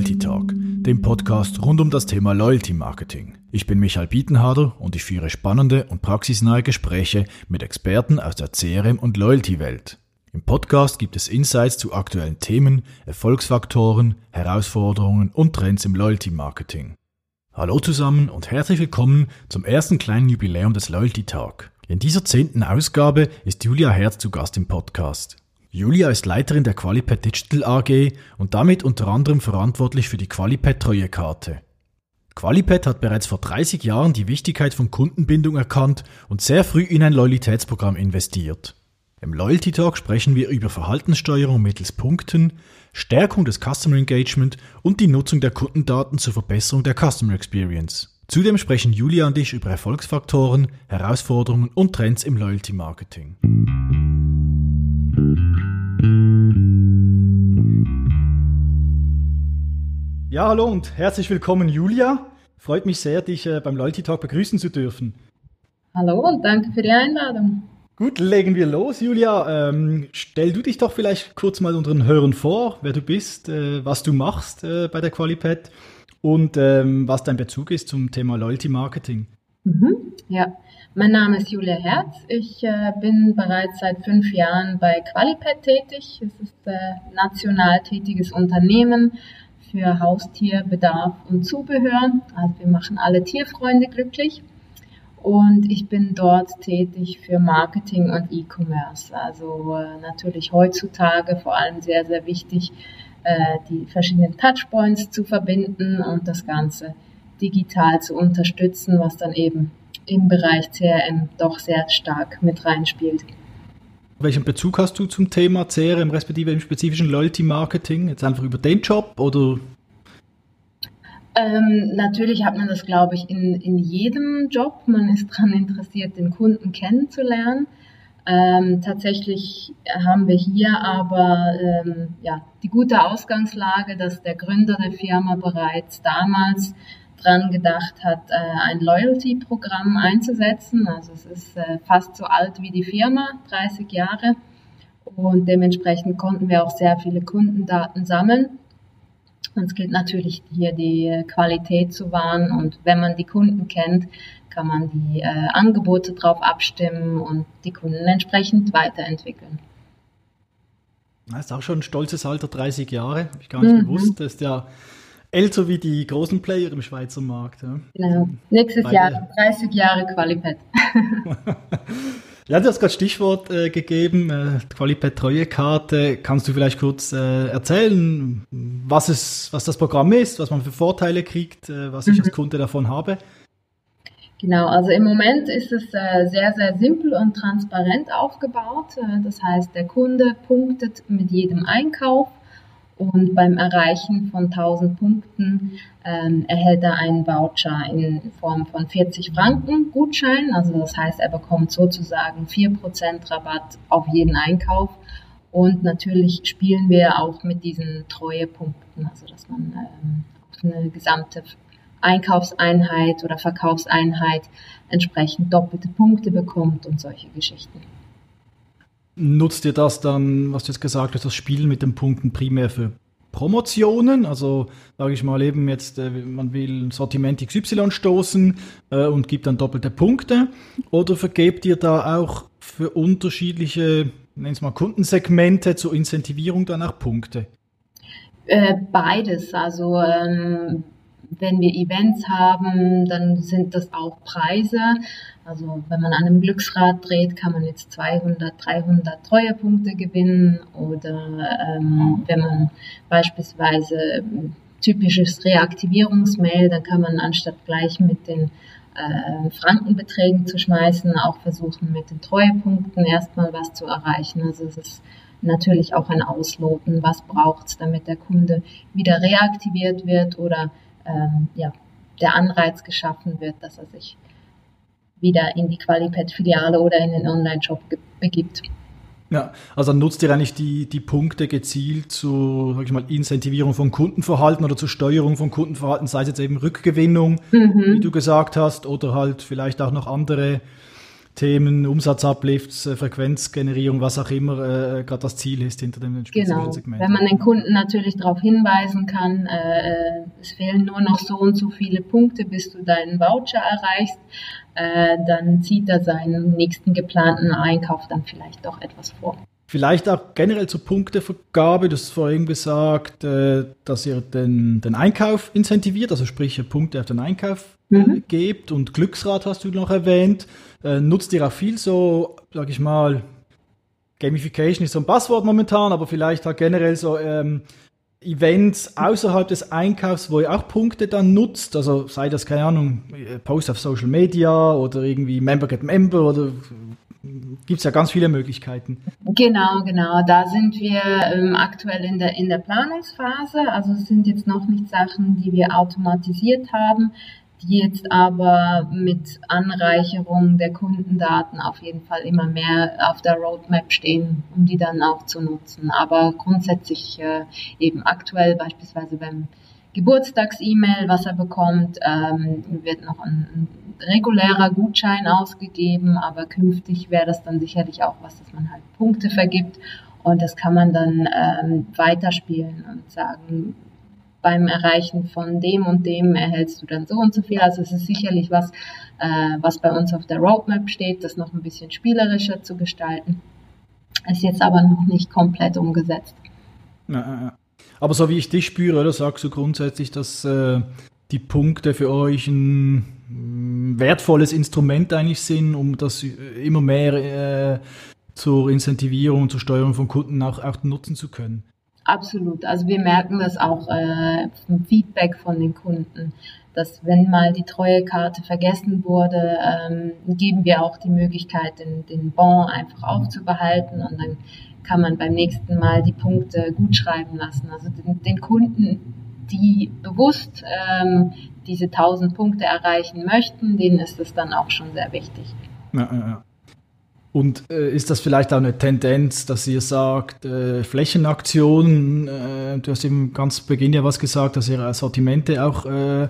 Loyalty Talk, dem Podcast rund um das Thema Loyalty Marketing. Ich bin Michael Bietenharder und ich führe spannende und praxisnahe Gespräche mit Experten aus der CRM- und Loyalty-Welt. Im Podcast gibt es Insights zu aktuellen Themen, Erfolgsfaktoren, Herausforderungen und Trends im Loyalty Marketing. Hallo zusammen und herzlich willkommen zum ersten kleinen Jubiläum des Loyalty Talk. In dieser zehnten Ausgabe ist Julia Herz zu Gast im Podcast. Julia ist Leiterin der Qualipad Digital AG und damit unter anderem verantwortlich für die Qualipad Treuekarte. Qualipad hat bereits vor 30 Jahren die Wichtigkeit von Kundenbindung erkannt und sehr früh in ein Loyalitätsprogramm investiert. Im Loyalty Talk sprechen wir über Verhaltenssteuerung mittels Punkten, Stärkung des Customer Engagement und die Nutzung der Kundendaten zur Verbesserung der Customer Experience. Zudem sprechen Julia und ich über Erfolgsfaktoren, Herausforderungen und Trends im Loyalty Marketing. Ja, hallo und herzlich willkommen, Julia. Freut mich sehr, dich äh, beim Loyalty Talk begrüßen zu dürfen. Hallo und danke für die Einladung. Gut, legen wir los, Julia. Ähm, stell du dich doch vielleicht kurz mal unseren Hörern vor, wer du bist, äh, was du machst äh, bei der Qualipad und ähm, was dein Bezug ist zum Thema Loyalty Marketing. Mhm, ja, mein Name ist Julia Herz. Ich äh, bin bereits seit fünf Jahren bei Qualipad tätig. Es ist ein äh, national tätiges Unternehmen für Haustierbedarf und Zubehör. Also wir machen alle Tierfreunde glücklich. Und ich bin dort tätig für Marketing und E-Commerce. Also äh, natürlich heutzutage vor allem sehr, sehr wichtig, äh, die verschiedenen Touchpoints zu verbinden und das Ganze digital zu unterstützen, was dann eben im Bereich CRM doch sehr stark mit reinspielt. Welchen Bezug hast du zum Thema CRM, respektive im spezifischen Loyalty Marketing? Jetzt einfach über den Job oder? Ähm, natürlich hat man das, glaube ich, in, in jedem Job. Man ist daran interessiert, den Kunden kennenzulernen. Ähm, tatsächlich haben wir hier aber ähm, ja, die gute Ausgangslage, dass der Gründer der Firma bereits damals dran gedacht hat, äh, ein Loyalty-Programm einzusetzen. Also es ist äh, fast so alt wie die Firma, 30 Jahre. Und dementsprechend konnten wir auch sehr viele Kundendaten sammeln. Und es gilt natürlich hier die Qualität zu wahren. Und wenn man die Kunden kennt, kann man die äh, Angebote darauf abstimmen und die Kunden entsprechend weiterentwickeln. Das ist auch schon ein stolzes Alter, 30 Jahre. Habe ich gar nicht mhm. gewusst. Das ist ja älter wie die großen Player im Schweizer Markt. Ja. Genau. Nächstes Weil, Jahr 30 Jahre Qualipad. ja, du hast gerade Stichwort äh, gegeben, äh, Qualipad Treuekarte. Kannst du vielleicht kurz äh, erzählen, was, es, was das Programm ist, was man für Vorteile kriegt, äh, was ich mhm. als Kunde davon habe? Genau, also im Moment ist es äh, sehr, sehr simpel und transparent aufgebaut. Äh, das heißt, der Kunde punktet mit jedem Einkauf und beim Erreichen von 1000 Punkten ähm, erhält er einen Voucher in Form von 40 Franken Gutschein. Also das heißt, er bekommt sozusagen 4% Rabatt auf jeden Einkauf. Und natürlich spielen wir auch mit diesen Treuepunkten, also dass man ähm, auf eine gesamte Einkaufseinheit oder Verkaufseinheit entsprechend doppelte Punkte bekommt und solche Geschichten. Nutzt ihr das dann, was du jetzt gesagt hast, das Spielen mit den Punkten primär für Promotionen? Also sage ich mal eben jetzt, äh, man will Sortiment XY stoßen äh, und gibt dann doppelte Punkte. Oder vergebt ihr da auch für unterschiedliche, nennen es mal Kundensegmente zur Incentivierung dann auch Punkte? Äh, beides. Also ähm, wenn wir Events haben, dann sind das auch Preise. Also wenn man an einem Glücksrad dreht, kann man jetzt 200, 300 Treuepunkte gewinnen. Oder ähm, wenn man beispielsweise typisches Reaktivierungsmail, dann kann man anstatt gleich mit den äh, Frankenbeträgen zu schmeißen, auch versuchen mit den Treuepunkten erstmal was zu erreichen. Also es ist natürlich auch ein Ausloten, was braucht es, damit der Kunde wieder reaktiviert wird oder ähm, ja, der Anreiz geschaffen wird, dass er sich wieder in die Qualipad-Filiale oder in den Online-Shop begibt. Ja, also nutzt ihr eigentlich die, die Punkte gezielt zur sag ich mal, Incentivierung von Kundenverhalten oder zur Steuerung von Kundenverhalten, sei es jetzt eben Rückgewinnung, mhm. wie du gesagt hast, oder halt vielleicht auch noch andere Themen, Umsatzuplifts, äh, Frequenzgenerierung, was auch immer äh, gerade das Ziel ist hinter dem spezifischen genau. Segment. Wenn man den Kunden natürlich darauf hinweisen kann, äh, es fehlen nur noch so und so viele Punkte, bis du deinen Voucher erreichst, äh, dann zieht er seinen nächsten geplanten Einkauf dann vielleicht doch etwas vor. Vielleicht auch generell zur Punktevergabe. Du hast vorhin gesagt, äh, dass ihr den, den Einkauf incentiviert, also sprich Punkte auf den Einkauf äh, mhm. gebt und Glücksrad hast du noch erwähnt. Äh, nutzt ihr auch viel so, sag ich mal, Gamification ist so ein Passwort momentan, aber vielleicht halt generell so ähm, Events außerhalb des Einkaufs, wo ihr auch Punkte dann nutzt, also sei das, keine Ahnung, Post auf Social Media oder irgendwie Member get Member oder gibt es ja ganz viele Möglichkeiten. Genau, genau. Da sind wir ähm, aktuell in der, in der Planungsphase. Also es sind jetzt noch nicht Sachen, die wir automatisiert haben, die jetzt aber mit Anreicherung der Kundendaten auf jeden Fall immer mehr auf der Roadmap stehen, um die dann auch zu nutzen. Aber grundsätzlich äh, eben aktuell beispielsweise beim Geburtstags-E-Mail, was er bekommt, ähm, wird noch ein, ein regulärer Gutschein ausgegeben, aber künftig wäre das dann sicherlich auch was, dass man halt Punkte vergibt und das kann man dann ähm, weiterspielen und sagen, beim Erreichen von dem und dem erhältst du dann so und so viel. Also es ist sicherlich was, äh, was bei uns auf der Roadmap steht, das noch ein bisschen spielerischer zu gestalten. Ist jetzt aber noch nicht komplett umgesetzt. Aber so wie ich dich spüre, oder sagst du grundsätzlich, dass äh, die Punkte für euch ein wertvolles Instrument eigentlich sind, um das immer mehr äh, zur Incentivierung und zur Steuerung von Kunden auch, auch nutzen zu können. Absolut. Also wir merken das auch äh, vom Feedback von den Kunden, dass wenn mal die Treuekarte vergessen wurde, ähm, geben wir auch die Möglichkeit, den, den Bon einfach aufzubehalten und dann kann man beim nächsten Mal die Punkte gut schreiben lassen. Also den, den Kunden, die bewusst ähm, diese 1000 Punkte erreichen möchten, denen ist es dann auch schon sehr wichtig. Ja, ja, ja. Und äh, ist das vielleicht auch eine Tendenz, dass ihr sagt, äh, Flächenaktionen, äh, du hast eben ganz Beginn ja was gesagt, dass ihr Sortimente auch äh,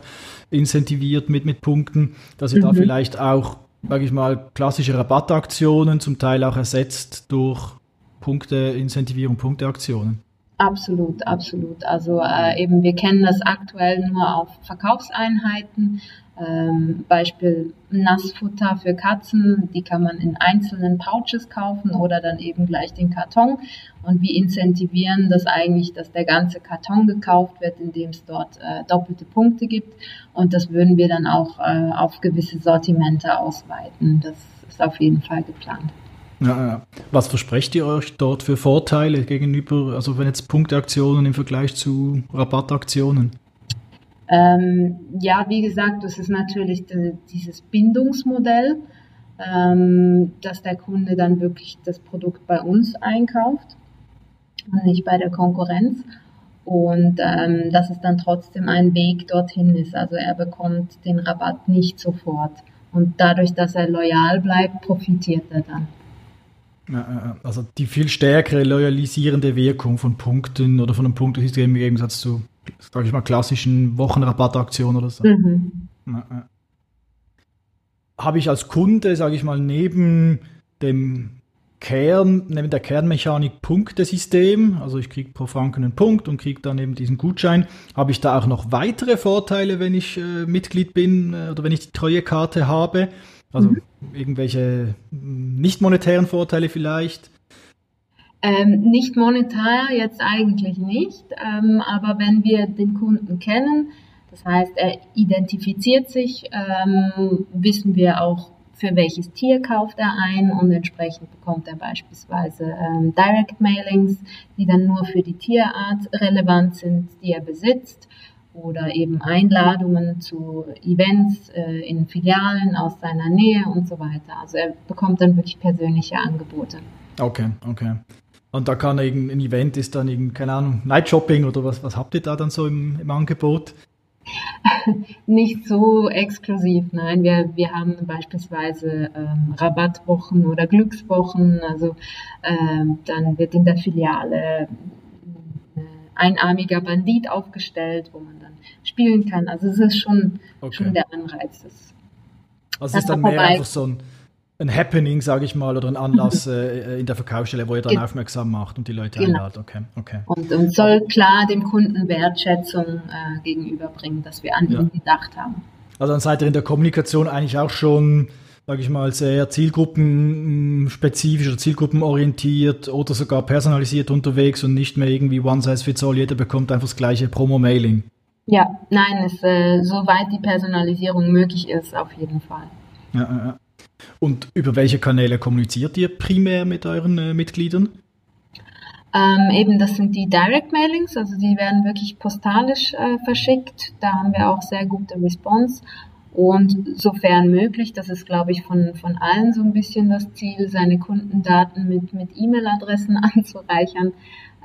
incentiviert mit, mit Punkten, dass ihr mhm. da vielleicht auch, sage ich mal, klassische Rabattaktionen zum Teil auch ersetzt durch Punkte, Incentivierung, Punkteaktionen? Absolut, absolut. Also äh, eben, wir kennen das aktuell nur auf Verkaufseinheiten. Ähm, Beispiel Nassfutter für Katzen, die kann man in einzelnen Pouches kaufen oder dann eben gleich den Karton. Und wir incentivieren das eigentlich, dass der ganze Karton gekauft wird, indem es dort äh, doppelte Punkte gibt. Und das würden wir dann auch äh, auf gewisse Sortimente ausweiten. Das ist auf jeden Fall geplant. Ja, ja. Was versprecht ihr euch dort für Vorteile gegenüber, also wenn jetzt Punkteaktionen im Vergleich zu Rabattaktionen? Ähm, ja, wie gesagt, das ist natürlich die, dieses Bindungsmodell, ähm, dass der Kunde dann wirklich das Produkt bei uns einkauft und nicht bei der Konkurrenz. Und ähm, dass es dann trotzdem ein Weg dorthin ist. Also er bekommt den Rabatt nicht sofort. Und dadurch, dass er loyal bleibt, profitiert er dann. Also die viel stärkere loyalisierende Wirkung von Punkten oder von einem Punktesystem im Gegensatz zu, sage ich mal, klassischen Wochenrabattaktionen oder so. Mhm. Habe ich als Kunde, sage ich mal, neben dem Kern, neben der Kernmechanik Punktesystem, also ich kriege pro Franken einen Punkt und kriege dann eben diesen Gutschein, habe ich da auch noch weitere Vorteile, wenn ich äh, Mitglied bin äh, oder wenn ich die Treuekarte habe. Also mhm. irgendwelche nicht monetären Vorteile vielleicht? Ähm, nicht monetär jetzt eigentlich nicht, ähm, aber wenn wir den Kunden kennen, das heißt, er identifiziert sich, ähm, wissen wir auch, für welches Tier kauft er ein und entsprechend bekommt er beispielsweise ähm, Direct Mailings, die dann nur für die Tierart relevant sind, die er besitzt oder eben Einladungen zu Events äh, in Filialen aus seiner Nähe und so weiter. Also er bekommt dann wirklich persönliche Angebote. Okay, okay. Und da kann irgendein Event ist dann irgendein, keine Ahnung, Night Shopping oder was, was habt ihr da dann so im, im Angebot? Nicht so exklusiv, nein. Wir, wir haben beispielsweise ähm, Rabattwochen oder Glückswochen. Also ähm, dann wird in der Filiale einarmiger Bandit aufgestellt, wo man dann spielen kann. Also es ist schon, okay. schon der Anreiz. Das, also es ist dann mehr einfach so ein, ein Happening, sage ich mal, oder ein Anlass mhm. äh, in der Verkaufsstelle, wo ihr dann aufmerksam macht und die Leute genau. einladet. Okay, okay. Und, und, soll klar dem Kunden Wertschätzung äh, gegenüberbringen, dass wir an ja. ihn gedacht haben. Also dann seid ihr in der Kommunikation eigentlich auch schon, sage ich mal, sehr zielgruppenspezifisch oder zielgruppenorientiert oder sogar personalisiert unterwegs und nicht mehr irgendwie one size fits all, jeder bekommt einfach das gleiche Promo-Mailing. Ja, nein, es, äh, soweit die Personalisierung möglich ist, auf jeden Fall. Ja, ja. Und über welche Kanäle kommuniziert ihr primär mit euren äh, Mitgliedern? Ähm, eben, das sind die Direct Mailings, also die werden wirklich postalisch äh, verschickt. Da haben wir auch sehr gute Response. Und sofern möglich, das ist, glaube ich, von, von allen so ein bisschen das Ziel, seine Kundendaten mit, mit E-Mail-Adressen anzureichern.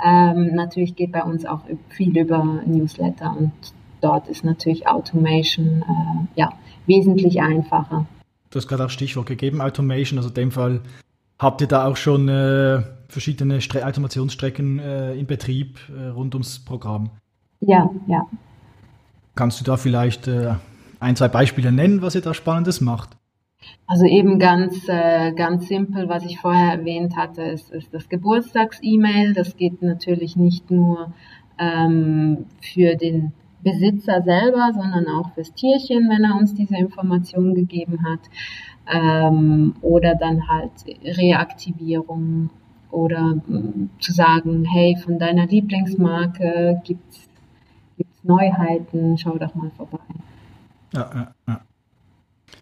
Ähm, natürlich geht bei uns auch viel über Newsletter und dort ist natürlich Automation äh, ja, wesentlich einfacher. Du hast gerade auch Stichwort gegeben, Automation. Also in dem Fall habt ihr da auch schon äh, verschiedene Stre Automationsstrecken äh, in Betrieb äh, rund ums Programm. Ja, ja. Kannst du da vielleicht äh, ein, zwei Beispiele nennen, was ihr da Spannendes macht? Also eben ganz, äh, ganz simpel, was ich vorher erwähnt hatte, ist, ist das Geburtstags-E-Mail. Das geht natürlich nicht nur ähm, für den Besitzer selber, sondern auch fürs Tierchen, wenn er uns diese Information gegeben hat. Ähm, oder dann halt Reaktivierung oder äh, zu sagen, hey, von deiner Lieblingsmarke gibt's gibt's Neuheiten, schau doch mal vorbei. Ja, ja, ja.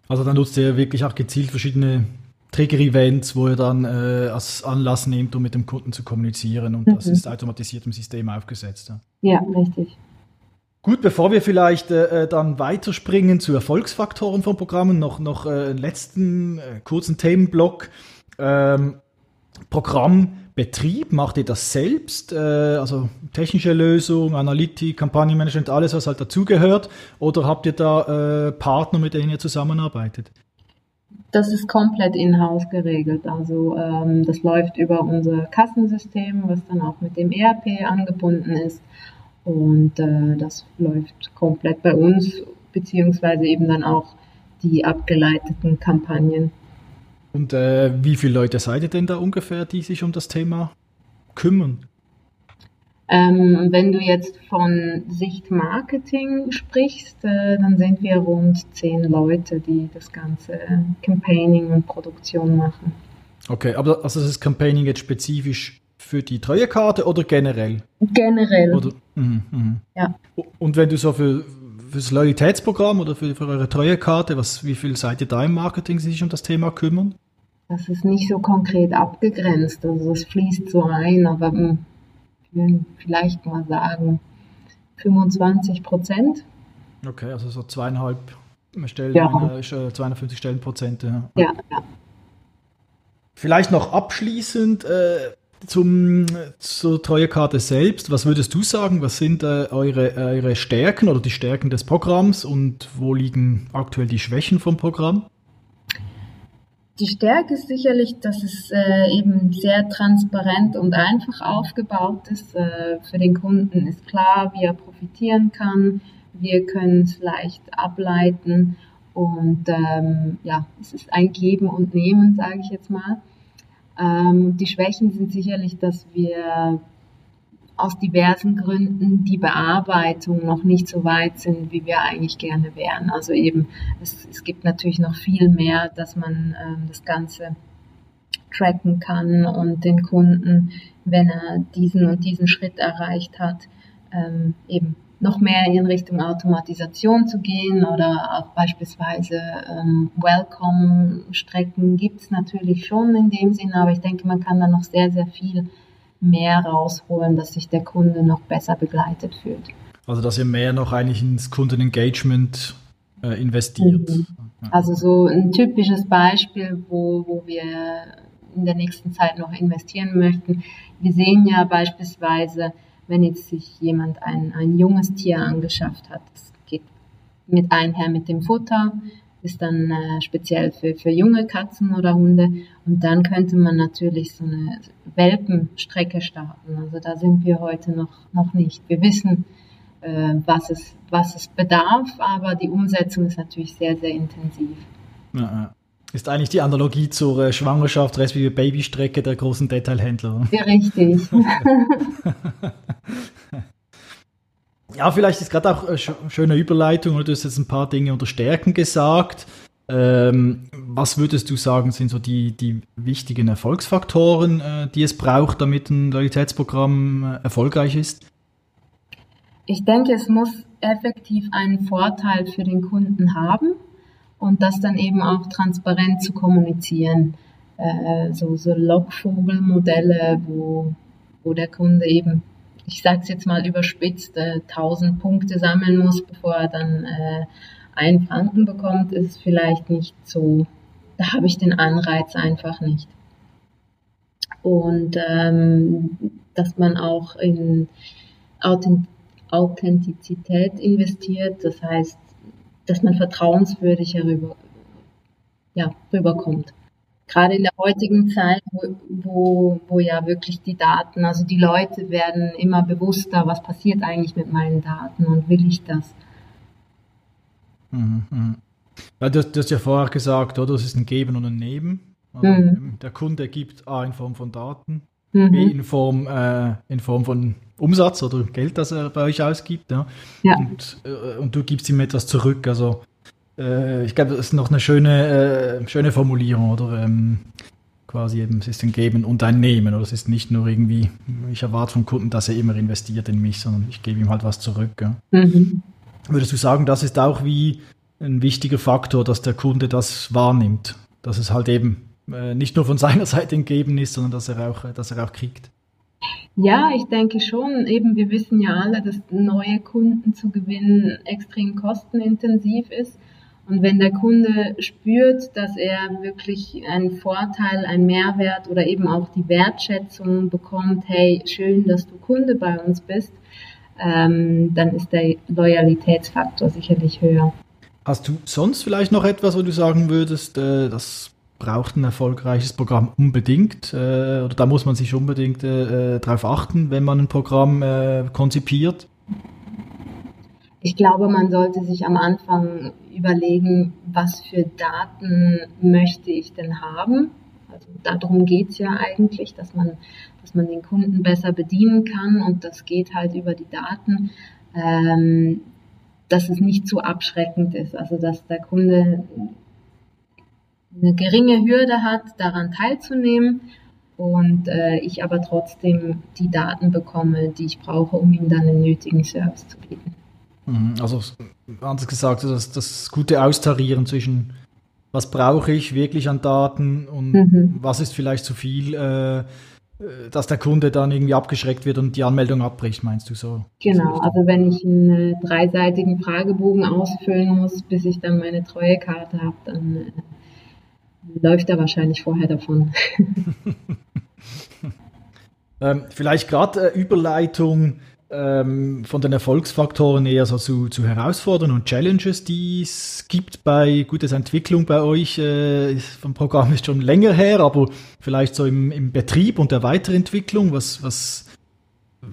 Also dann nutzt ihr wirklich auch gezielt verschiedene Trigger-Events, wo ihr dann äh, als Anlass nehmt, um mit dem Kunden zu kommunizieren und mhm. das ist automatisiert im System aufgesetzt. Ja, ja richtig. Gut, bevor wir vielleicht äh, äh, dann weiterspringen zu Erfolgsfaktoren von Programmen, noch, noch äh, einen letzten äh, kurzen Themenblock. Ähm, Programmbetrieb, macht ihr das selbst? Äh, also technische Lösung, Analytik, Kampagnenmanagement, alles, was halt dazugehört? Oder habt ihr da äh, Partner, mit denen ihr zusammenarbeitet? Das ist komplett in-house geregelt. Also ähm, das läuft über unser Kassensystem, was dann auch mit dem ERP angebunden ist. Und äh, das läuft komplett bei uns, beziehungsweise eben dann auch die abgeleiteten Kampagnen. Und äh, wie viele Leute seid ihr denn da ungefähr, die sich um das Thema kümmern? Ähm, wenn du jetzt von Sicht Marketing sprichst, äh, dann sind wir rund zehn Leute, die das ganze Campaigning und Produktion machen. Okay, aber also das ist Campaigning jetzt spezifisch für die Treuekarte oder generell? Generell. Oder, mh, mh. Ja. Und wenn du so für, für das Loyalitätsprogramm oder für, für eure Treuekarte, was, wie viel seid ihr da im Marketing, die sich um das Thema kümmern? Das ist nicht so konkret abgegrenzt, also es fließt so ein, aber hm, ich will vielleicht mal sagen 25 Prozent. Okay, also so zweieinhalb Stellen, ja. äh, 250 Stellenprozent. Ja. ja, ja. Vielleicht noch abschließend, äh, zum, zur Treuekarte selbst, was würdest du sagen? Was sind äh, eure, eure Stärken oder die Stärken des Programms und wo liegen aktuell die Schwächen vom Programm? Die Stärke ist sicherlich, dass es äh, eben sehr transparent und einfach aufgebaut ist. Äh, für den Kunden ist klar, wie er profitieren kann. Wir können es leicht ableiten und ähm, ja, es ist ein Geben und Nehmen, sage ich jetzt mal. Ähm, die Schwächen sind sicherlich, dass wir aus diversen Gründen die Bearbeitung noch nicht so weit sind, wie wir eigentlich gerne wären. Also eben, es, es gibt natürlich noch viel mehr, dass man ähm, das Ganze tracken kann und den Kunden, wenn er diesen und diesen Schritt erreicht hat, ähm, eben noch mehr in Richtung Automatisation zu gehen oder auch beispielsweise ähm, Welcome-Strecken gibt es natürlich schon in dem Sinne, aber ich denke, man kann da noch sehr, sehr viel mehr rausholen, dass sich der Kunde noch besser begleitet fühlt. Also dass ihr mehr noch eigentlich ins Kundenengagement äh, investiert. Mhm. Also so ein typisches Beispiel, wo, wo wir in der nächsten Zeit noch investieren möchten. Wir sehen ja beispielsweise, wenn jetzt sich jemand ein, ein junges Tier angeschafft hat. Das geht mit einher mit dem Futter, ist dann äh, speziell für, für junge Katzen oder Hunde. Und dann könnte man natürlich so eine Welpenstrecke starten. Also da sind wir heute noch, noch nicht. Wir wissen, äh, was, es, was es bedarf, aber die Umsetzung ist natürlich sehr, sehr intensiv. Ja, Ist eigentlich die Analogie zur äh, Schwangerschaft respektive Babystrecke der großen Detailhändler. Ja, richtig. ja, vielleicht ist gerade auch eine schöne Überleitung, du hast jetzt ein paar Dinge unter Stärken gesagt. Ähm, was würdest du sagen, sind so die, die wichtigen Erfolgsfaktoren, äh, die es braucht, damit ein Loyalitätsprogramm äh, erfolgreich ist? Ich denke, es muss effektiv einen Vorteil für den Kunden haben und das dann eben auch transparent zu kommunizieren. Äh, so, so Lockvogelmodelle, wo, wo der Kunde eben, ich sage es jetzt mal überspitzt, äh, 1000 Punkte sammeln muss, bevor er dann äh, einen Franken bekommt, ist vielleicht nicht so, da habe ich den Anreiz einfach nicht. Und ähm, dass man auch in Authentizität investiert, das heißt, dass man vertrauenswürdig herüber, ja, rüberkommt. Gerade in der heutigen Zeit, wo, wo, wo ja wirklich die Daten, also die Leute werden immer bewusster, was passiert eigentlich mit meinen Daten und will ich das? Mhm, mhm. Ja, du, du, hast ja vorher gesagt, oder? Das ist ein Geben und ein Nehmen. Also mhm. Der Kunde gibt A in Form von Daten, mhm. B in Form, äh, in Form von Umsatz oder Geld, das er bei euch ausgibt. Ja? ja. Und, äh, und, du gibst ihm etwas zurück. Also äh, ich glaube, das ist noch eine schöne, äh, schöne Formulierung, oder? Ähm, quasi eben, es ist ein Geben und ein Nehmen. Oder es ist nicht nur irgendwie, ich erwarte vom Kunden, dass er immer investiert in mich, sondern ich gebe ihm halt was zurück. Ja? Mhm. Würdest du sagen, das ist auch wie ein wichtiger Faktor, dass der Kunde das wahrnimmt? Dass es halt eben äh, nicht nur von seiner Seite entgeben ist, sondern dass er auch, dass er auch kriegt? Ja, ich denke schon. Eben, wir wissen ja alle, dass neue Kunden zu gewinnen extrem kostenintensiv ist. Und wenn der Kunde spürt, dass er wirklich einen Vorteil, einen Mehrwert oder eben auch die Wertschätzung bekommt, hey, schön, dass du Kunde bei uns bist, ähm, dann ist der Loyalitätsfaktor sicherlich höher. Hast du sonst vielleicht noch etwas, wo du sagen würdest, äh, das braucht ein erfolgreiches Programm unbedingt äh, oder da muss man sich unbedingt äh, darauf achten, wenn man ein Programm äh, konzipiert? Ich glaube, man sollte sich am Anfang überlegen, was für Daten möchte ich denn haben. Also darum geht es ja eigentlich, dass man dass man den Kunden besser bedienen kann und das geht halt über die Daten, ähm, dass es nicht zu abschreckend ist. Also dass der Kunde eine geringe Hürde hat, daran teilzunehmen und äh, ich aber trotzdem die Daten bekomme, die ich brauche, um ihm dann den nötigen Service zu bieten. Mhm. Also anders gesagt, das, das gute Austarieren zwischen was brauche ich wirklich an Daten und mhm. was ist vielleicht zu viel, äh, äh, dass der Kunde dann irgendwie abgeschreckt wird und die Anmeldung abbricht, meinst du so? Genau, also wenn ich einen äh, dreiseitigen Fragebogen ausfüllen muss, bis ich dann meine Treuekarte habe, dann äh, läuft er wahrscheinlich vorher davon. ähm, vielleicht gerade äh, Überleitung ähm, von den Erfolgsfaktoren eher so zu, zu Herausforderungen und Challenges, die es gibt bei gutes Entwicklung bei euch. Äh, vom Programm ist schon länger her, aber vielleicht so im, im Betrieb und der Weiterentwicklung. Was, was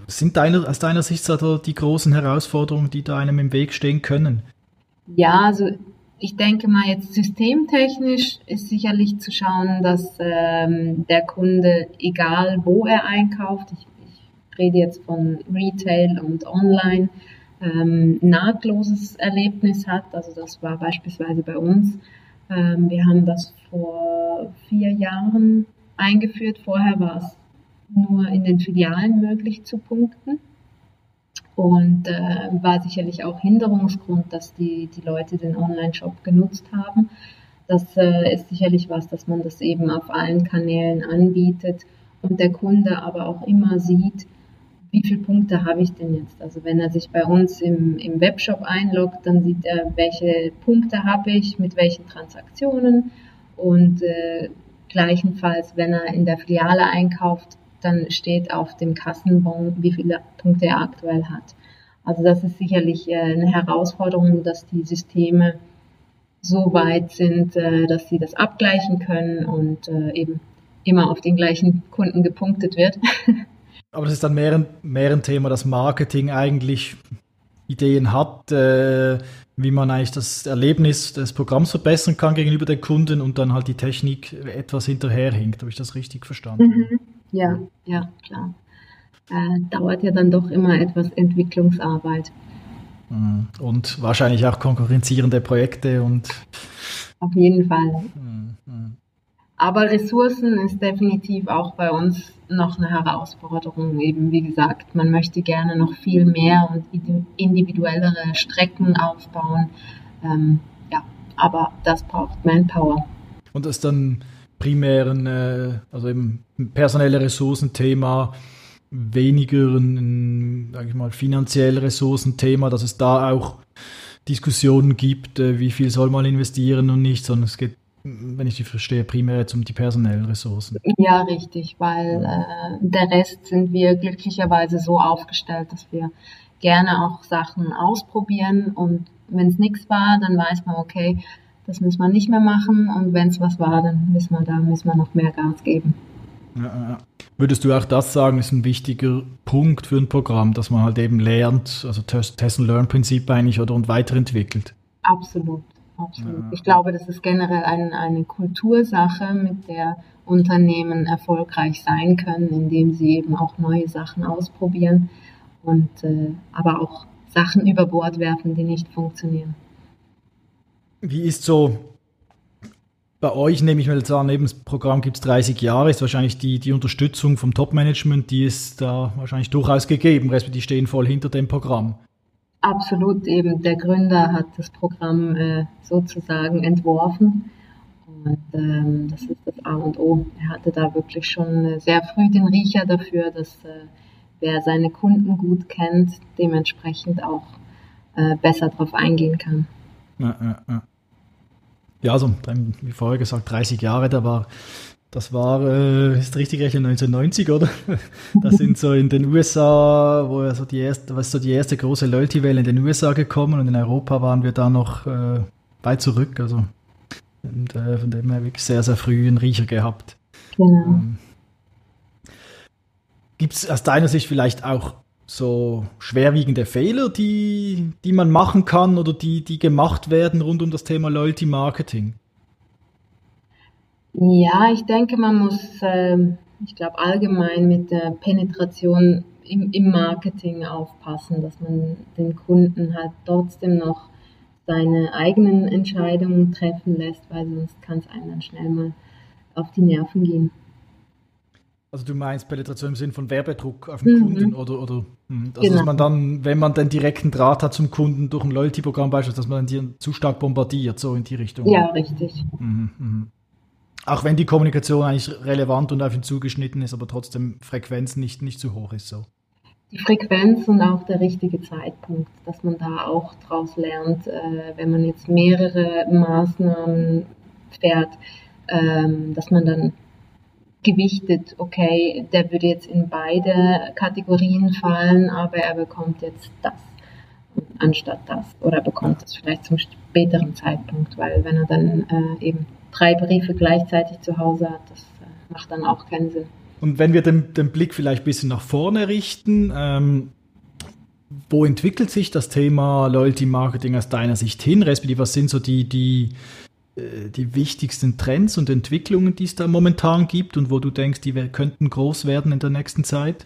sind deiner, aus deiner Sicht so die großen Herausforderungen, die da einem im Weg stehen können? Ja, also ich denke mal jetzt systemtechnisch ist sicherlich zu schauen, dass ähm, der Kunde, egal wo er einkauft, ich rede jetzt von Retail und Online, ähm, nahtloses Erlebnis hat. Also das war beispielsweise bei uns. Ähm, wir haben das vor vier Jahren eingeführt. Vorher war es nur in den Filialen möglich zu punkten. Und äh, war sicherlich auch Hinderungsgrund, dass die, die Leute den Online-Shop genutzt haben. Das äh, ist sicherlich was, dass man das eben auf allen Kanälen anbietet und der Kunde aber auch immer sieht, wie viele Punkte habe ich denn jetzt? Also wenn er sich bei uns im, im Webshop einloggt, dann sieht er, welche Punkte habe ich, mit welchen Transaktionen und äh, gleichenfalls, wenn er in der Filiale einkauft, dann steht auf dem Kassenbon, wie viele Punkte er aktuell hat. Also das ist sicherlich äh, eine Herausforderung, dass die Systeme so weit sind, äh, dass sie das abgleichen können und äh, eben immer auf den gleichen Kunden gepunktet wird. Aber das ist dann mehr ein, mehr ein Thema, das Marketing eigentlich Ideen hat, äh, wie man eigentlich das Erlebnis des Programms verbessern kann gegenüber den Kunden und dann halt die Technik etwas hinterherhinkt. Habe ich das richtig verstanden? Mhm. Ja, ja, klar. Äh, dauert ja dann doch immer etwas Entwicklungsarbeit. Mhm. Und wahrscheinlich auch konkurrenzierende Projekte und. Auf jeden Fall. Mhm. Aber Ressourcen ist definitiv auch bei uns noch eine Herausforderung. Eben wie gesagt, man möchte gerne noch viel mehr und individuellere Strecken aufbauen. Ähm, ja, aber das braucht Manpower. Und das ist dann primär ein, äh, also eben personelle Ressourcenthema, weniger ein, sag ich mal, finanzielle Ressourcenthema, dass es da auch Diskussionen gibt, äh, wie viel soll man investieren und nicht, sondern es geht wenn ich die verstehe, primär jetzt um die personellen Ressourcen. Ja, richtig, weil äh, der Rest sind wir glücklicherweise so aufgestellt, dass wir gerne auch Sachen ausprobieren und wenn es nichts war, dann weiß man, okay, das müssen wir nicht mehr machen und wenn es was war, dann müssen wir da müssen wir noch mehr Gas geben. Ja, ja. Würdest du auch das sagen, ist ein wichtiger Punkt für ein Programm, dass man halt eben lernt, also Test-and-Learn-Prinzip eigentlich oder und weiterentwickelt? Absolut absolut. Ja. Ich glaube, das ist generell ein, eine Kultursache, mit der Unternehmen erfolgreich sein können, indem sie eben auch neue Sachen ausprobieren und äh, aber auch Sachen über Bord werfen, die nicht funktionieren. Wie ist so bei euch, nehme ich mal jetzt an, neben das Programm gibt es 30 Jahre, ist wahrscheinlich die, die Unterstützung vom Top-Management, die ist da wahrscheinlich durchaus gegeben, respektive die stehen voll hinter dem Programm. Absolut, eben der Gründer hat das Programm äh, sozusagen entworfen. Und ähm, das ist das A und O. Er hatte da wirklich schon äh, sehr früh den Riecher dafür, dass äh, wer seine Kunden gut kennt, dementsprechend auch äh, besser darauf eingehen kann. Ja, ja, ja. ja, also wie vorher gesagt, 30 Jahre, da war das war, äh, ist richtig rechnen, 1990, oder? Das sind so in den USA, wo so die erste, was so die erste große Loyalty-Welle in den USA gekommen und in Europa waren wir da noch äh, weit zurück, also und, äh, von dem her wirklich sehr, sehr früh einen Riecher gehabt. Genau. Ähm, Gibt es aus deiner Sicht vielleicht auch so schwerwiegende Fehler, die, die man machen kann oder die, die gemacht werden rund um das Thema Loyalty Marketing? Ja, ich denke, man muss, äh, ich glaube, allgemein mit der Penetration im, im Marketing aufpassen, dass man den Kunden halt trotzdem noch seine eigenen Entscheidungen treffen lässt, weil sonst kann es einem dann schnell mal auf die Nerven gehen. Also du meinst Penetration im Sinn von Werbedruck auf den mhm. Kunden oder, oder hm, also genau. dass man dann, wenn man den direkten Draht hat zum Kunden durch ein Loyalty-Programm beispielsweise, dass man dann zu stark bombardiert, so in die Richtung. Ja, richtig. Mhm, mh. Auch wenn die Kommunikation eigentlich relevant und auf ihn zugeschnitten ist, aber trotzdem Frequenz nicht, nicht zu hoch ist so. Die Frequenz und auch der richtige Zeitpunkt, dass man da auch draus lernt, äh, wenn man jetzt mehrere Maßnahmen fährt, ähm, dass man dann gewichtet, okay, der würde jetzt in beide Kategorien fallen, aber er bekommt jetzt das anstatt das oder bekommt es vielleicht zum späteren Zeitpunkt, weil wenn er dann äh, eben drei Briefe gleichzeitig zu Hause hat. Das äh, macht dann auch keinen Sinn. Und wenn wir den, den Blick vielleicht ein bisschen nach vorne richten, ähm, wo entwickelt sich das Thema Loyalty Marketing aus deiner Sicht hin? Respektive, was sind so die, die, äh, die wichtigsten Trends und Entwicklungen, die es da momentan gibt und wo du denkst, die könnten groß werden in der nächsten Zeit?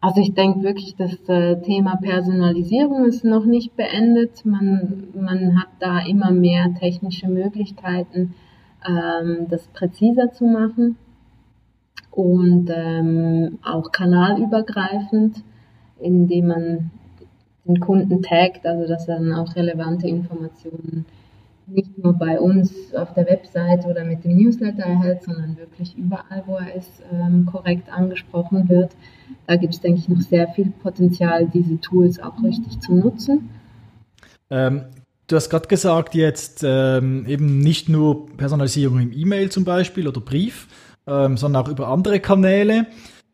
Also ich denke wirklich, das äh, Thema Personalisierung ist noch nicht beendet. Man, man hat da immer mehr technische Möglichkeiten, ähm, das präziser zu machen und ähm, auch kanalübergreifend, indem man den Kunden taggt, also dass er dann auch relevante Informationen nicht nur bei uns auf der Website oder mit dem Newsletter erhält, sondern wirklich überall, wo er ist, ähm, korrekt angesprochen wird. Da gibt es, denke ich, noch sehr viel Potenzial, diese Tools auch richtig zu nutzen. Ähm, du hast gerade gesagt, jetzt ähm, eben nicht nur Personalisierung im E-Mail zum Beispiel oder Brief, ähm, sondern auch über andere Kanäle.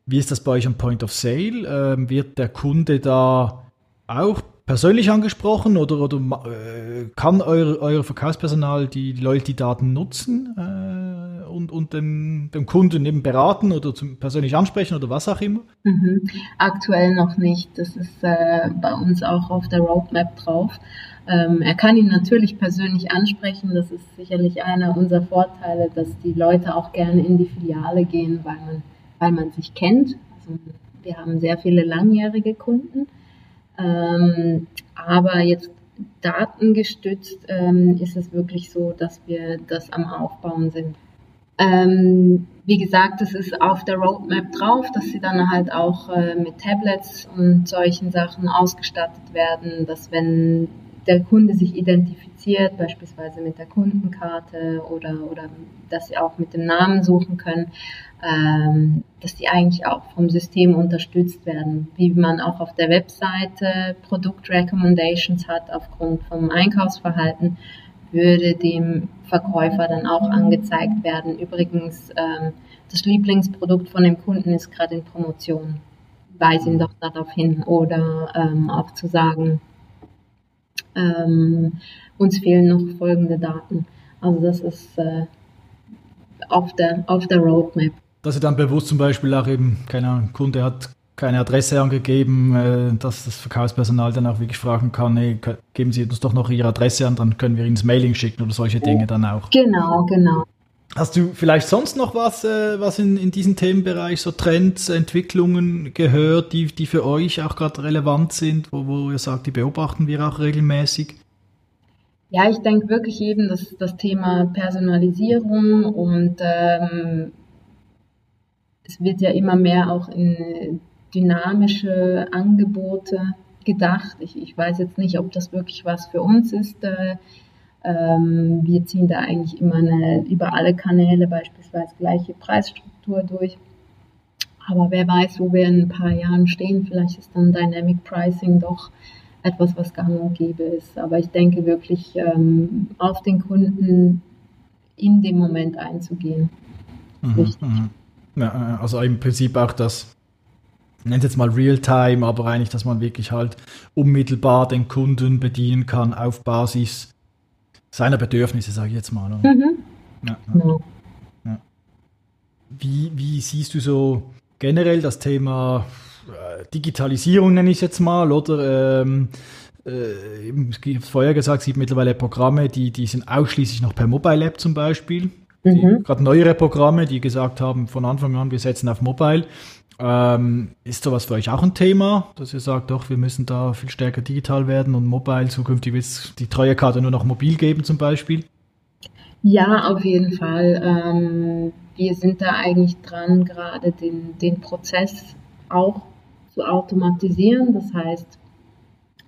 Wie ist das bei euch am Point of Sale? Ähm, wird der Kunde da auch persönlich angesprochen oder, oder äh, kann euer, euer Verkaufspersonal die Loyalty-Daten nutzen? Äh, und, und dem, dem Kunden eben beraten oder zum persönlich ansprechen oder was auch immer? Mhm. Aktuell noch nicht. Das ist äh, bei uns auch auf der Roadmap drauf. Ähm, er kann ihn natürlich persönlich ansprechen. Das ist sicherlich einer unserer Vorteile, dass die Leute auch gerne in die Filiale gehen, weil man, weil man sich kennt. Also wir haben sehr viele langjährige Kunden. Ähm, aber jetzt datengestützt ähm, ist es wirklich so, dass wir das am Aufbauen sind. Ähm, wie gesagt, es ist auf der Roadmap drauf, dass sie dann halt auch äh, mit Tablets und solchen Sachen ausgestattet werden, dass wenn der Kunde sich identifiziert, beispielsweise mit der Kundenkarte oder, oder dass sie auch mit dem Namen suchen können, dass die eigentlich auch vom System unterstützt werden, wie man auch auf der Webseite Produktrecommendations hat aufgrund vom Einkaufsverhalten, würde dem Verkäufer dann auch angezeigt werden. Übrigens, ähm, das Lieblingsprodukt von dem Kunden ist gerade in Promotion. Weise ihn doch darauf hin oder ähm, auch zu sagen, ähm, uns fehlen noch folgende Daten. Also das ist äh, auf, der, auf der Roadmap. Dass ihr dann bewusst zum Beispiel auch eben, keine Ahnung, Kunde hat keine Adresse angegeben, äh, dass das Verkaufspersonal dann auch wirklich fragen kann, hey, geben Sie uns doch noch Ihre Adresse an, dann können wir Ihnen das Mailing schicken oder solche Dinge dann auch. Genau, genau. Hast du vielleicht sonst noch was, äh, was in, in diesem Themenbereich, so Trends, Entwicklungen gehört, die, die für euch auch gerade relevant sind, wo, wo ihr sagt, die beobachten wir auch regelmäßig? Ja, ich denke wirklich eben, dass das Thema Personalisierung und ähm, es wird ja immer mehr auch in dynamische Angebote gedacht. Ich, ich weiß jetzt nicht, ob das wirklich was für uns ist. Äh, ähm, wir ziehen da eigentlich immer eine, über alle Kanäle beispielsweise gleiche Preisstruktur durch. Aber wer weiß, wo wir in ein paar Jahren stehen. Vielleicht ist dann Dynamic Pricing doch etwas, was gang und gäbe ist. Aber ich denke wirklich, ähm, auf den Kunden in dem Moment einzugehen. Mhm, mhm. Ja, also im Prinzip auch das, nennt jetzt mal Realtime, aber eigentlich, dass man wirklich halt unmittelbar den Kunden bedienen kann auf Basis seiner Bedürfnisse, sage ich jetzt mal. Mhm. Ja, ja. Ja. Wie, wie siehst du so generell das Thema äh, Digitalisierung, nenne ich es jetzt mal, oder ähm, äh, ich habe vorher gesagt, es gibt mittlerweile Programme, die, die sind ausschließlich noch per Mobile App zum Beispiel. Mhm. Gerade neuere Programme, die gesagt haben, von Anfang an, wir setzen auf Mobile. Ähm, ist sowas für euch auch ein Thema, dass ihr sagt, doch, wir müssen da viel stärker digital werden und mobile, zukünftig wird es die Treuekarte nur noch mobil geben zum Beispiel? Ja, auf jeden Fall. Ähm, wir sind da eigentlich dran, gerade den, den Prozess auch zu automatisieren. Das heißt,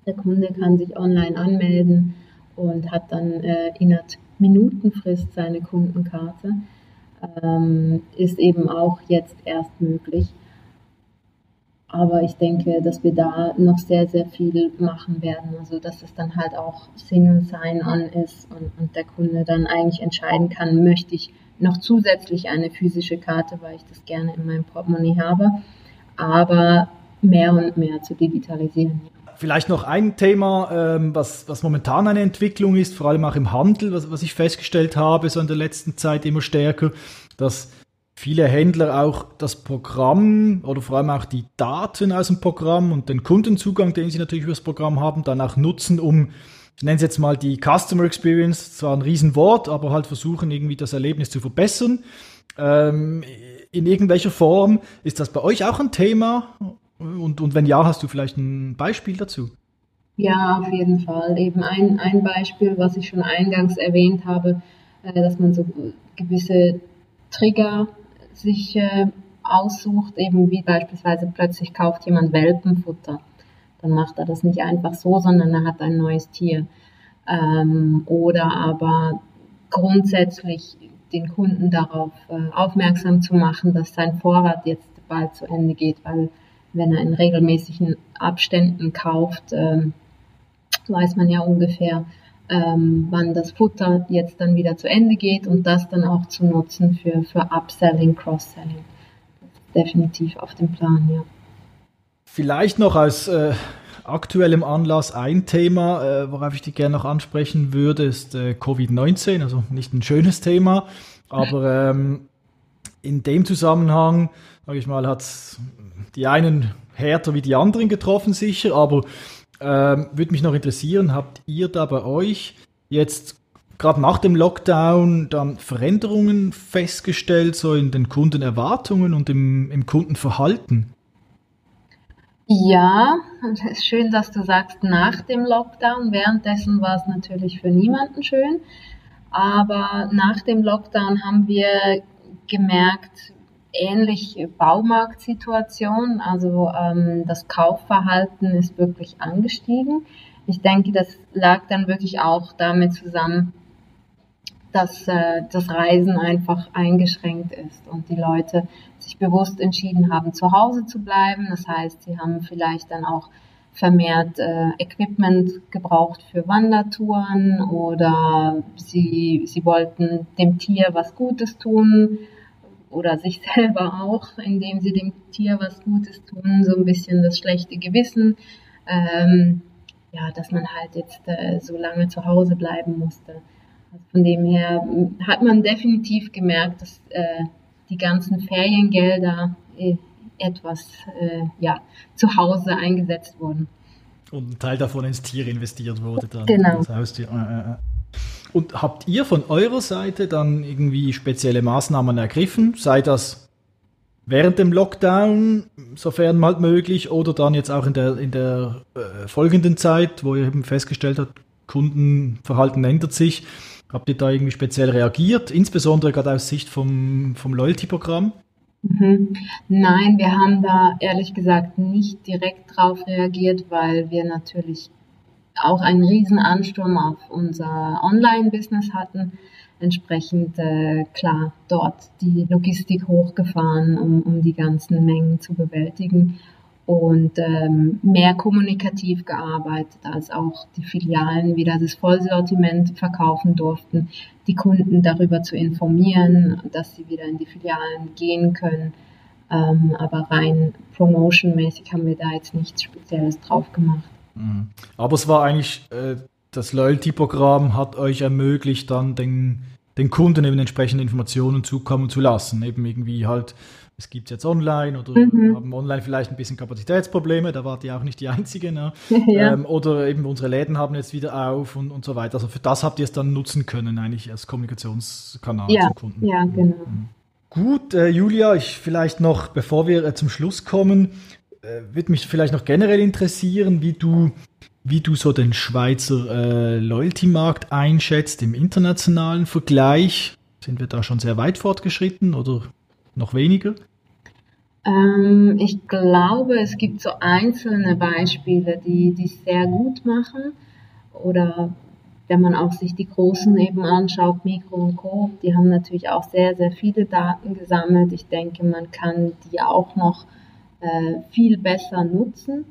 der Kunde kann sich online anmelden und hat dann äh, Minutenfrist seine Kundenkarte. Ähm, ist eben auch jetzt erst möglich. Aber ich denke, dass wir da noch sehr, sehr viel machen werden. Also, dass es dann halt auch Single Sign-On ist und, und der Kunde dann eigentlich entscheiden kann, möchte ich noch zusätzlich eine physische Karte, weil ich das gerne in meinem Portemonnaie habe, aber mehr und mehr zu digitalisieren. Vielleicht noch ein Thema, ähm, was, was momentan eine Entwicklung ist, vor allem auch im Handel, was, was ich festgestellt habe, so in der letzten Zeit immer stärker, dass viele Händler auch das Programm oder vor allem auch die Daten aus dem Programm und den Kundenzugang, den sie natürlich über das Programm haben, dann auch nutzen, um, ich nenne es jetzt mal die Customer Experience, zwar ein Riesenwort, aber halt versuchen irgendwie das Erlebnis zu verbessern. Ähm, in irgendwelcher Form. Ist das bei euch auch ein Thema? Und, und wenn ja, hast du vielleicht ein Beispiel dazu? Ja, auf jeden Fall. Eben ein, ein Beispiel, was ich schon eingangs erwähnt habe, äh, dass man so gewisse Trigger sich äh, aussucht, eben wie beispielsweise plötzlich kauft jemand Welpenfutter. Dann macht er das nicht einfach so, sondern er hat ein neues Tier. Ähm, oder aber grundsätzlich den Kunden darauf äh, aufmerksam zu machen, dass sein Vorrat jetzt bald zu Ende geht, weil wenn er in regelmäßigen Abständen kauft, ähm, weiß man ja ungefähr, ähm, wann das Futter jetzt dann wieder zu Ende geht und das dann auch zu nutzen für, für Upselling, Cross-Selling. Definitiv auf dem Plan, ja. Vielleicht noch als äh, aktuellem Anlass ein Thema, äh, worauf ich dich gerne noch ansprechen würde, ist äh, Covid-19, also nicht ein schönes Thema. Aber ähm, in dem Zusammenhang, sage ich mal, hat die einen härter wie die anderen getroffen, sicher. Aber ähm, würde mich noch interessieren, habt ihr da bei euch jetzt gerade nach dem Lockdown dann Veränderungen festgestellt, so in den Kundenerwartungen und im, im Kundenverhalten? Ja, es ist schön, dass du sagst, nach dem Lockdown. Währenddessen war es natürlich für niemanden schön. Aber nach dem Lockdown haben wir gemerkt, ähnliche Baumarktsituation. Also ähm, das Kaufverhalten ist wirklich angestiegen. Ich denke, das lag dann wirklich auch damit zusammen, dass äh, das Reisen einfach eingeschränkt ist und die Leute sich bewusst entschieden haben, zu Hause zu bleiben. Das heißt, sie haben vielleicht dann auch vermehrt äh, Equipment gebraucht für Wandertouren oder sie, sie wollten dem Tier was Gutes tun oder sich selber auch, indem sie dem Tier was Gutes tun, so ein bisschen das schlechte Gewissen, ähm, ja, dass man halt jetzt äh, so lange zu Hause bleiben musste. Von dem her hat man definitiv gemerkt, dass äh, die ganzen Feriengelder äh, etwas äh, ja, zu Hause eingesetzt wurden. Und ein Teil davon ins Tier investiert wurde dann. Genau. Das Haustier. Äh, äh, Und habt ihr von eurer Seite dann irgendwie spezielle Maßnahmen ergriffen? Sei das während dem Lockdown, sofern mal möglich, oder dann jetzt auch in der, in der äh, folgenden Zeit, wo ihr eben festgestellt habt, Kundenverhalten ändert sich. Habt ihr da irgendwie speziell reagiert, insbesondere gerade aus Sicht vom, vom Loyalty-Programm? Mhm. Nein, wir haben da ehrlich gesagt nicht direkt drauf reagiert, weil wir natürlich auch einen riesen Ansturm auf unser Online-Business hatten. Entsprechend äh, klar dort die Logistik hochgefahren, um, um die ganzen Mengen zu bewältigen und ähm, mehr kommunikativ gearbeitet, als auch die Filialen wieder das Vollsortiment verkaufen durften, die Kunden darüber zu informieren, dass sie wieder in die Filialen gehen können. Ähm, aber rein promotionmäßig haben wir da jetzt nichts Spezielles drauf gemacht. Mhm. Aber es war eigentlich, äh, das Loyalty-Programm hat euch ermöglicht, dann den, den Kunden eben entsprechende Informationen zukommen zu lassen. Eben irgendwie halt es gibt jetzt online oder mhm. haben online vielleicht ein bisschen Kapazitätsprobleme, da wart ihr auch nicht die Einzige. Ne? ja. ähm, oder eben unsere Läden haben jetzt wieder auf und, und so weiter. Also für das habt ihr es dann nutzen können, eigentlich als Kommunikationskanal ja. zum Kunden. Ja, genau. Mhm. Gut, äh, Julia, ich vielleicht noch, bevor wir äh, zum Schluss kommen, äh, würde mich vielleicht noch generell interessieren, wie du, wie du so den Schweizer äh, Loyalty-Markt einschätzt im internationalen Vergleich. Sind wir da schon sehr weit fortgeschritten oder noch weniger? Ähm, ich glaube, es gibt so einzelne Beispiele, die die sehr gut machen. Oder wenn man auch sich die Großen eben anschaut, Mikro und Co., die haben natürlich auch sehr, sehr viele Daten gesammelt. Ich denke, man kann die auch noch äh, viel besser nutzen.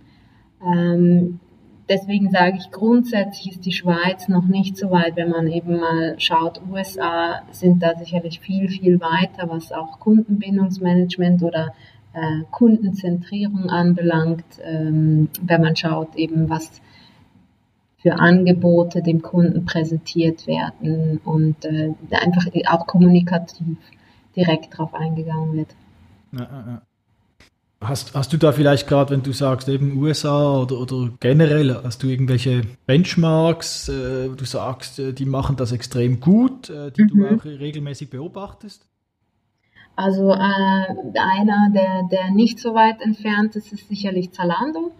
Ähm, deswegen sage ich, grundsätzlich ist die Schweiz noch nicht so weit, wenn man eben mal schaut, USA sind da sicherlich viel, viel weiter, was auch Kundenbindungsmanagement oder äh, Kundenzentrierung anbelangt, ähm, wenn man schaut eben, was für Angebote dem Kunden präsentiert werden und äh, einfach auch kommunikativ direkt darauf eingegangen wird. Ja, ja. Hast, hast du da vielleicht gerade, wenn du sagst, eben USA oder, oder generell, hast du irgendwelche Benchmarks, äh, du sagst, äh, die machen das extrem gut, äh, die mhm. du auch regelmäßig beobachtest? Also äh, einer, der, der nicht so weit entfernt ist, ist sicherlich Zalando.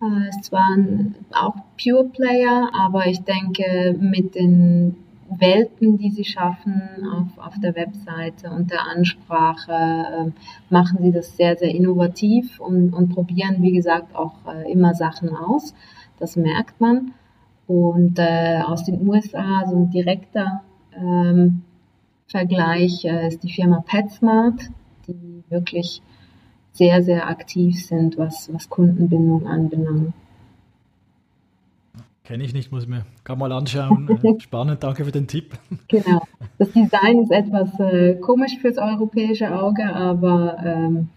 Äh, ist zwar ein, auch Pure Player, aber ich denke, mit den Welten, die sie schaffen auf, auf der Webseite und der Ansprache, äh, machen sie das sehr, sehr innovativ und, und probieren, wie gesagt, auch äh, immer Sachen aus. Das merkt man. Und äh, aus den USA, so ein direkter ähm, Vergleich, äh, ist die Firma PetSmart, die wirklich sehr, sehr aktiv sind, was, was Kundenbindung anbelangt. Kenne ich nicht, muss ich mir gar mal anschauen. Äh, spannend, danke für den Tipp. Genau. Das Design ist etwas äh, komisch fürs europäische Auge, aber ähm,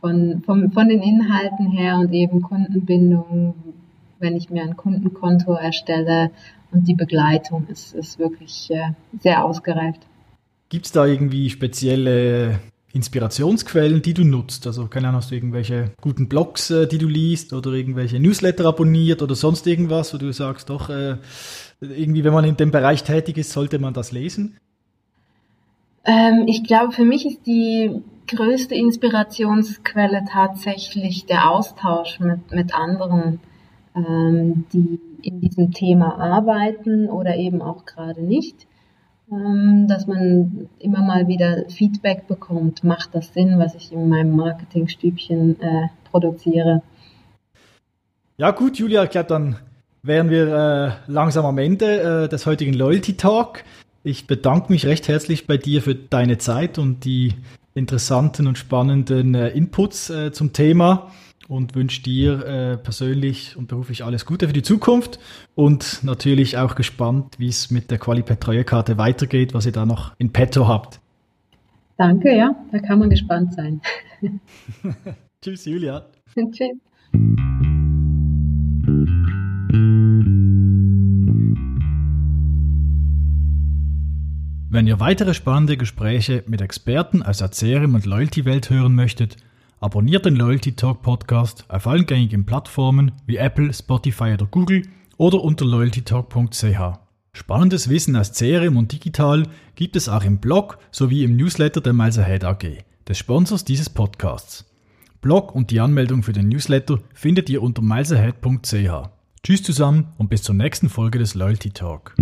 von, von, von den Inhalten her und eben Kundenbindung, wenn ich mir ein Kundenkonto erstelle und die Begleitung ist, ist wirklich äh, sehr ausgereift. Gibt es da irgendwie spezielle Inspirationsquellen, die du nutzt? Also, keine Ahnung, hast du irgendwelche guten Blogs, äh, die du liest oder irgendwelche Newsletter abonniert oder sonst irgendwas, wo du sagst, doch, äh, irgendwie, wenn man in dem Bereich tätig ist, sollte man das lesen? Ähm, ich glaube, für mich ist die größte Inspirationsquelle tatsächlich der Austausch mit, mit anderen, ähm, die in diesem Thema arbeiten oder eben auch gerade nicht. Ähm, dass man immer mal wieder Feedback bekommt, macht das Sinn, was ich in meinem Marketingstübchen äh, produziere. Ja gut, Julia, ich glaube, dann wären wir äh, langsam am Ende äh, des heutigen Loyalty Talk. Ich bedanke mich recht herzlich bei dir für deine Zeit und die interessanten und spannenden äh, Inputs äh, zum Thema und wünsche dir äh, persönlich und beruflich alles Gute für die Zukunft und natürlich auch gespannt, wie es mit der Qualipad Treuekarte weitergeht, was ihr da noch in petto habt. Danke, ja, da kann man gespannt sein. Tschüss, Julia. Tschüss. Wenn ihr weitere spannende Gespräche mit Experten aus der CRM und Loyalty-Welt hören möchtet, Abonniert den Loyalty Talk Podcast auf allen gängigen Plattformen wie Apple, Spotify oder Google oder unter loyaltytalk.ch. Spannendes Wissen aus CRM und digital gibt es auch im Blog sowie im Newsletter der Miles Ahead AG, des Sponsors dieses Podcasts. Blog und die Anmeldung für den Newsletter findet ihr unter milesahead.ch. Tschüss zusammen und bis zur nächsten Folge des Loyalty Talk.